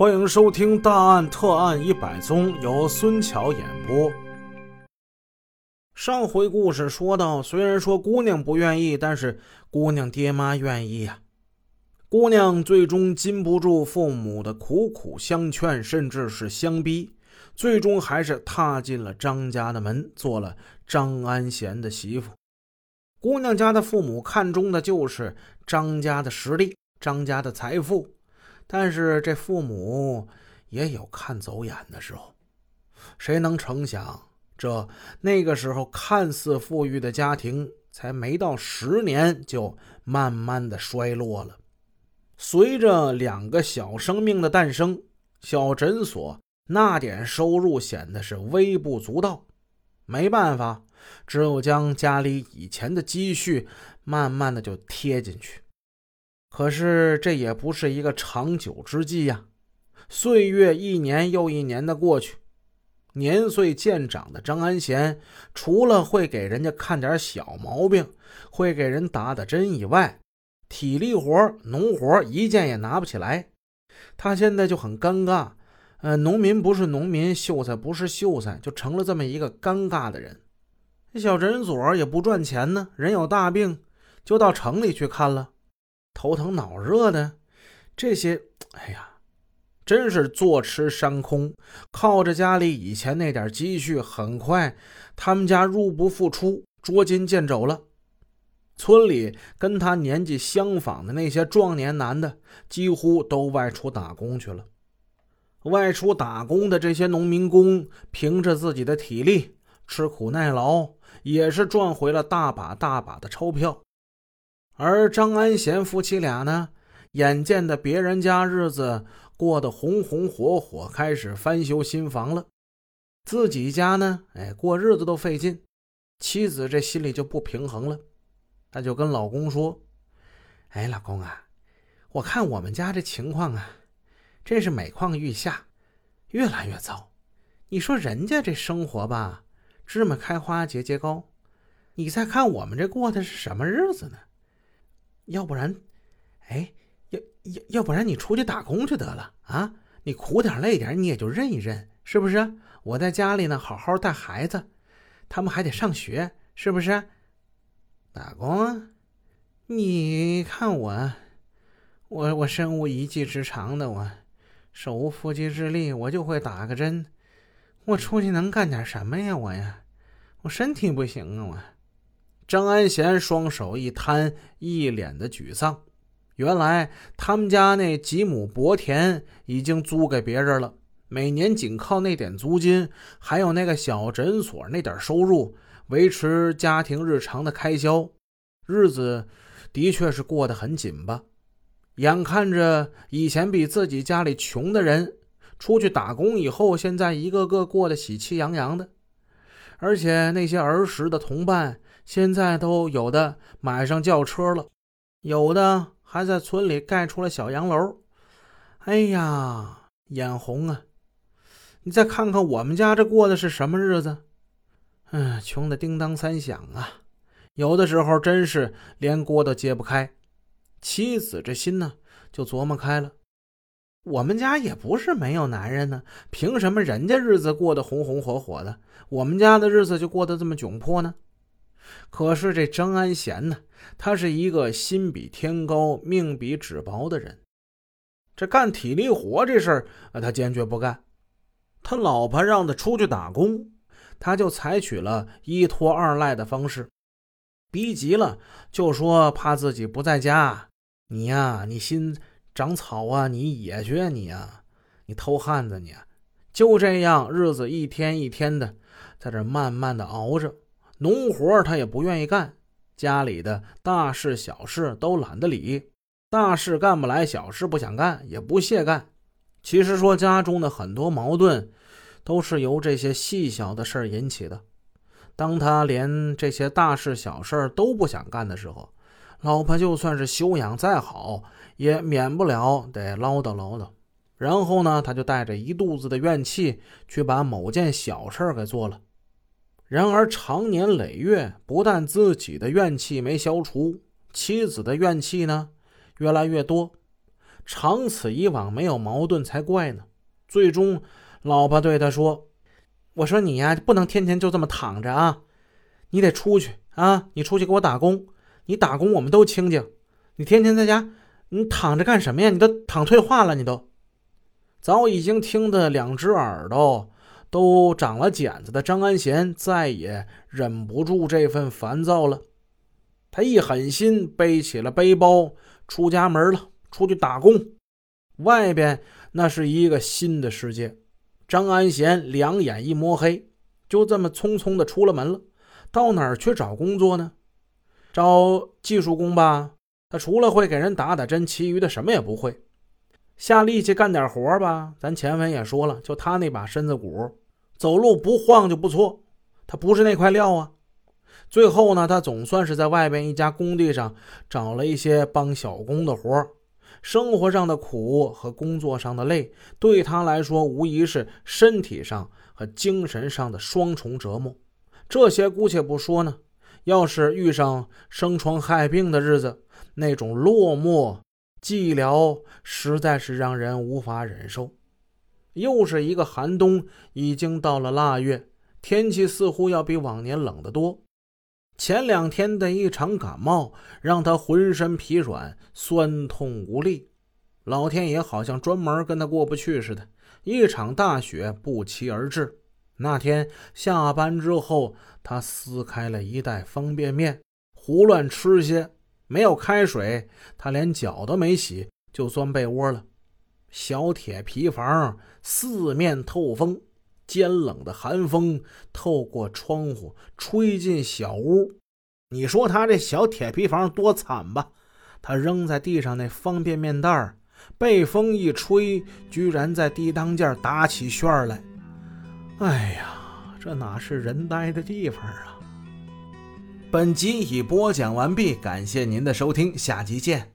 欢迎收听《大案特案一百宗》，由孙桥演播。上回故事说到，虽然说姑娘不愿意，但是姑娘爹妈愿意呀。姑娘最终禁不住父母的苦苦相劝，甚至是相逼，最终还是踏进了张家的门，做了张安贤的媳妇。姑娘家的父母看中的就是张家的实力，张家的财富。但是这父母也有看走眼的时候，谁能成想，这那个时候看似富裕的家庭，才没到十年就慢慢的衰落了。随着两个小生命的诞生，小诊所那点收入显得是微不足道。没办法，只有将家里以前的积蓄慢慢的就贴进去。可是这也不是一个长久之计呀！岁月一年又一年的过去，年岁渐长的张安贤，除了会给人家看点小毛病，会给人打打针以外，体力活、农活一件也拿不起来。他现在就很尴尬，呃，农民不是农民，秀才不是秀才，就成了这么一个尴尬的人。小诊所也不赚钱呢，人有大病就到城里去看了。头疼脑热的，这些，哎呀，真是坐吃山空。靠着家里以前那点积蓄，很快他们家入不敷出，捉襟见肘了。村里跟他年纪相仿的那些壮年男的，几乎都外出打工去了。外出打工的这些农民工，凭着自己的体力，吃苦耐劳，也是赚回了大把大把的钞票。而张安贤夫妻俩呢，眼见的别人家日子过得红红火火，开始翻修新房了，自己家呢，哎，过日子都费劲，妻子这心里就不平衡了，她就跟老公说：“哎，老公啊，我看我们家这情况啊，真是每况愈下，越来越糟。你说人家这生活吧，芝麻开花节节高，你再看我们这过的是什么日子呢？”要不然，哎，要要要不然你出去打工去得了啊！你苦点累点，你也就认一认，是不是？我在家里呢，好好带孩子，他们还得上学，是不是？打工！你看我，我我身无一技之长的，我手无缚鸡之力，我就会打个针，我出去能干点什么呀？我呀，我身体不行啊，我。张安贤双手一摊，一脸的沮丧。原来他们家那几亩薄田已经租给别人了，每年仅靠那点租金，还有那个小诊所那点收入，维持家庭日常的开销，日子的确是过得很紧吧。眼看着以前比自己家里穷的人出去打工以后，现在一个个过得喜气洋洋的，而且那些儿时的同伴。现在都有的买上轿车了，有的还在村里盖出了小洋楼。哎呀，眼红啊！你再看看我们家这过的是什么日子？嗯，穷的叮当三响啊！有的时候真是连锅都揭不开。妻子这心呢，就琢磨开了。我们家也不是没有男人呢，凭什么人家日子过得红红火火的，我们家的日子就过得这么窘迫呢？可是这张安贤呢，他是一个心比天高、命比纸薄的人。这干体力活这事儿，他坚决不干。他老婆让他出去打工，他就采取了一拖二赖的方式。逼急了就说怕自己不在家，你呀，你心长草啊，你野去啊，你呀，你偷汉子你。就这样，日子一天一天的，在这慢慢的熬着。农活他也不愿意干，家里的大事小事都懒得理，大事干不来，小事不想干，也不屑干。其实说家中的很多矛盾，都是由这些细小的事引起的。当他连这些大事小事都不想干的时候，老婆就算是修养再好，也免不了得唠叨唠叨。然后呢，他就带着一肚子的怨气去把某件小事给做了。然而，长年累月，不但自己的怨气没消除，妻子的怨气呢越来越多。长此以往没有矛盾才怪呢。最终，老婆对他说：“我说你呀，不能天天就这么躺着啊，你得出去啊，你出去给我打工。你打工我们都清静，你天天在家，你躺着干什么呀？你都躺退化了，你都。”早已经听得两只耳朵都长了茧子的张安贤再也忍不住这份烦躁了，他一狠心背起了背包出家门了，出去打工。外边那是一个新的世界。张安贤两眼一摸黑，就这么匆匆的出了门了。到哪儿去找工作呢？招技术工吧。他除了会给人打打针，其余的什么也不会。下力气干点活吧，咱前文也说了，就他那把身子骨，走路不晃就不错。他不是那块料啊。最后呢，他总算是在外边一家工地上找了一些帮小工的活生活上的苦和工作上的累，对他来说无疑是身体上和精神上的双重折磨。这些姑且不说呢，要是遇上生疮害病的日子，那种落寞。寂寥实在是让人无法忍受。又是一个寒冬，已经到了腊月，天气似乎要比往年冷得多。前两天的一场感冒，让他浑身疲软、酸痛无力。老天爷好像专门跟他过不去似的。一场大雪不期而至。那天下班之后，他撕开了一袋方便面，胡乱吃些。没有开水，他连脚都没洗就钻被窝了。小铁皮房四面透风，尖冷的寒风透过窗户吹进小屋。你说他这小铁皮房多惨吧？他扔在地上那方便面袋被风一吹，居然在地当间打起旋来。哎呀，这哪是人待的地方啊！本集已播讲完毕，感谢您的收听，下集见。